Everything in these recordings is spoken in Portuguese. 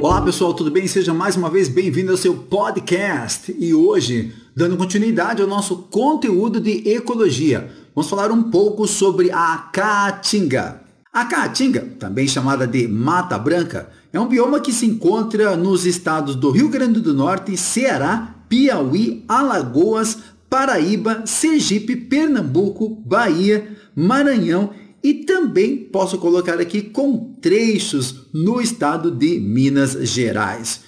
Olá pessoal, tudo bem? Seja mais uma vez bem-vindo ao seu podcast. E hoje, dando continuidade ao nosso conteúdo de ecologia, vamos falar um pouco sobre a caatinga. A caatinga, também chamada de Mata Branca, é um bioma que se encontra nos estados do Rio Grande do Norte, Ceará, Piauí, Alagoas, Paraíba, Sergipe, Pernambuco, Bahia, Maranhão e também posso colocar aqui com trechos no estado de Minas Gerais.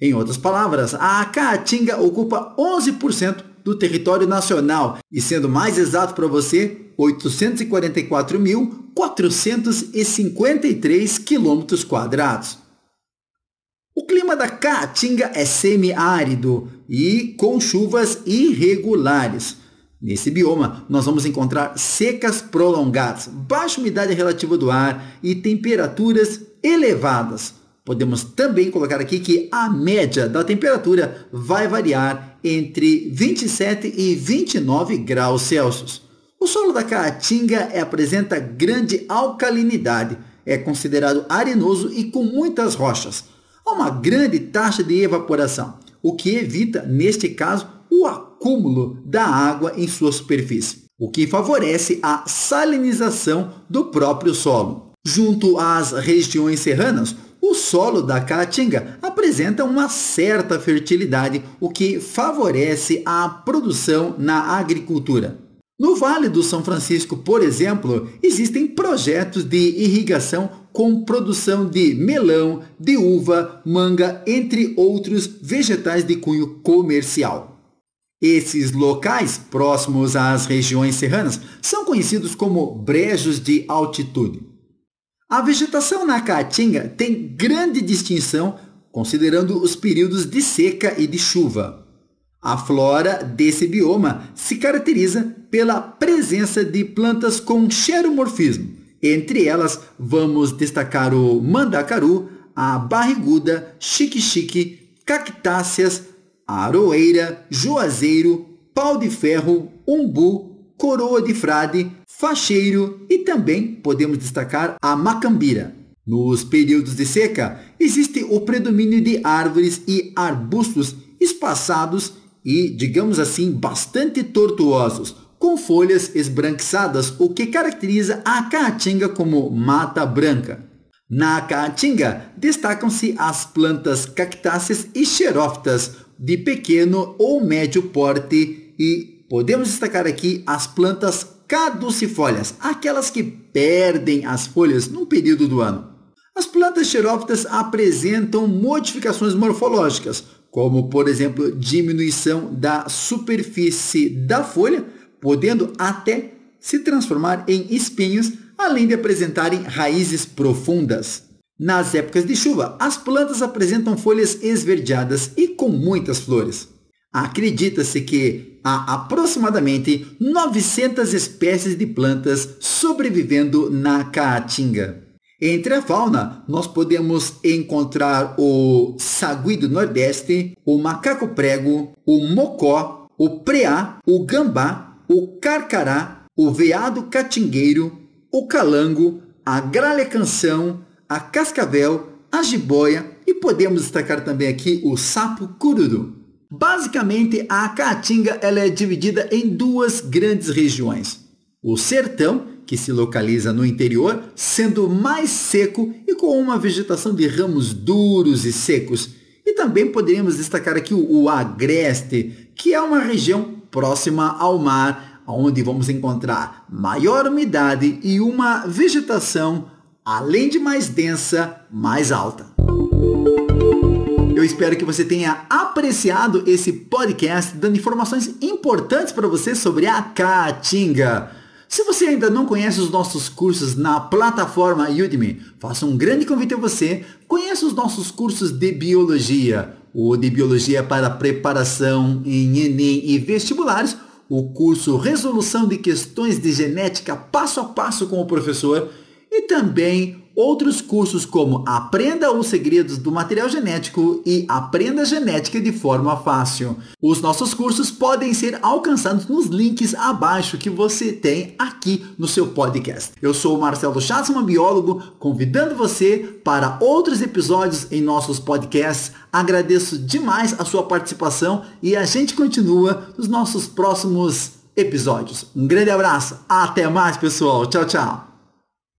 Em outras palavras, a Caatinga ocupa 11% do território nacional e, sendo mais exato para você, 844.453 quilômetros quadrados. O clima da Caatinga é semiárido e com chuvas irregulares. Nesse bioma, nós vamos encontrar secas prolongadas, baixa umidade relativa do ar e temperaturas elevadas. Podemos também colocar aqui que a média da temperatura vai variar entre 27 e 29 graus Celsius. O solo da Caatinga apresenta grande alcalinidade, é considerado arenoso e com muitas rochas. Há uma grande taxa de evaporação, o que evita, neste caso, acúmulo da água em sua superfície, o que favorece a salinização do próprio solo. Junto às regiões serranas, o solo da Caatinga apresenta uma certa fertilidade, o que favorece a produção na agricultura. No Vale do São Francisco, por exemplo, existem projetos de irrigação com produção de melão, de uva, manga, entre outros vegetais de cunho comercial. Esses locais, próximos às regiões serranas, são conhecidos como brejos de altitude. A vegetação na Caatinga tem grande distinção considerando os períodos de seca e de chuva. A flora desse bioma se caracteriza pela presença de plantas com xeromorfismo. Entre elas, vamos destacar o mandacaru, a barriguda, xique-xique, cactáceas, aroeira, juazeiro, pau de ferro, umbu, coroa de frade, facheiro e também podemos destacar a macambira. Nos períodos de seca, existe o predomínio de árvores e arbustos espaçados e, digamos assim, bastante tortuosos, com folhas esbranquiçadas, o que caracteriza a caatinga como mata branca. Na caatinga destacam-se as plantas cactáceas e xerófitas, de pequeno ou médio porte e podemos destacar aqui as plantas caducifólias, aquelas que perdem as folhas num período do ano. As plantas xerófitas apresentam modificações morfológicas, como por exemplo diminuição da superfície da folha, podendo até se transformar em espinhos, além de apresentarem raízes profundas. Nas épocas de chuva, as plantas apresentam folhas esverdeadas e com muitas flores. Acredita-se que há aproximadamente 900 espécies de plantas sobrevivendo na Caatinga. Entre a fauna, nós podemos encontrar o sagui do Nordeste, o macaco prego, o mocó, o preá, o gambá, o carcará, o veado catingueiro, o calango, a gralha canção, a cascavel, a jiboia e podemos destacar também aqui o sapo cururu. Basicamente, a caatinga ela é dividida em duas grandes regiões. O sertão, que se localiza no interior, sendo mais seco e com uma vegetação de ramos duros e secos. E também poderíamos destacar aqui o, agreste, que é uma região próxima ao mar, onde vamos encontrar maior umidade e uma vegetação além de mais densa, mais alta. Eu espero que você tenha apreciado esse podcast dando informações importantes para você sobre a Caatinga. Se você ainda não conhece os nossos cursos na plataforma Udemy, faço um grande convite a você. Conheça os nossos cursos de biologia, o de biologia para preparação em Enem e vestibulares, o curso Resolução de Questões de Genética passo a passo com o professor e também outros cursos como Aprenda os segredos do material genético e Aprenda genética de forma fácil. Os nossos cursos podem ser alcançados nos links abaixo que você tem aqui no seu podcast. Eu sou o Marcelo Schatzman, biólogo, convidando você para outros episódios em nossos podcasts. Agradeço demais a sua participação e a gente continua nos nossos próximos episódios. Um grande abraço, até mais pessoal, tchau, tchau.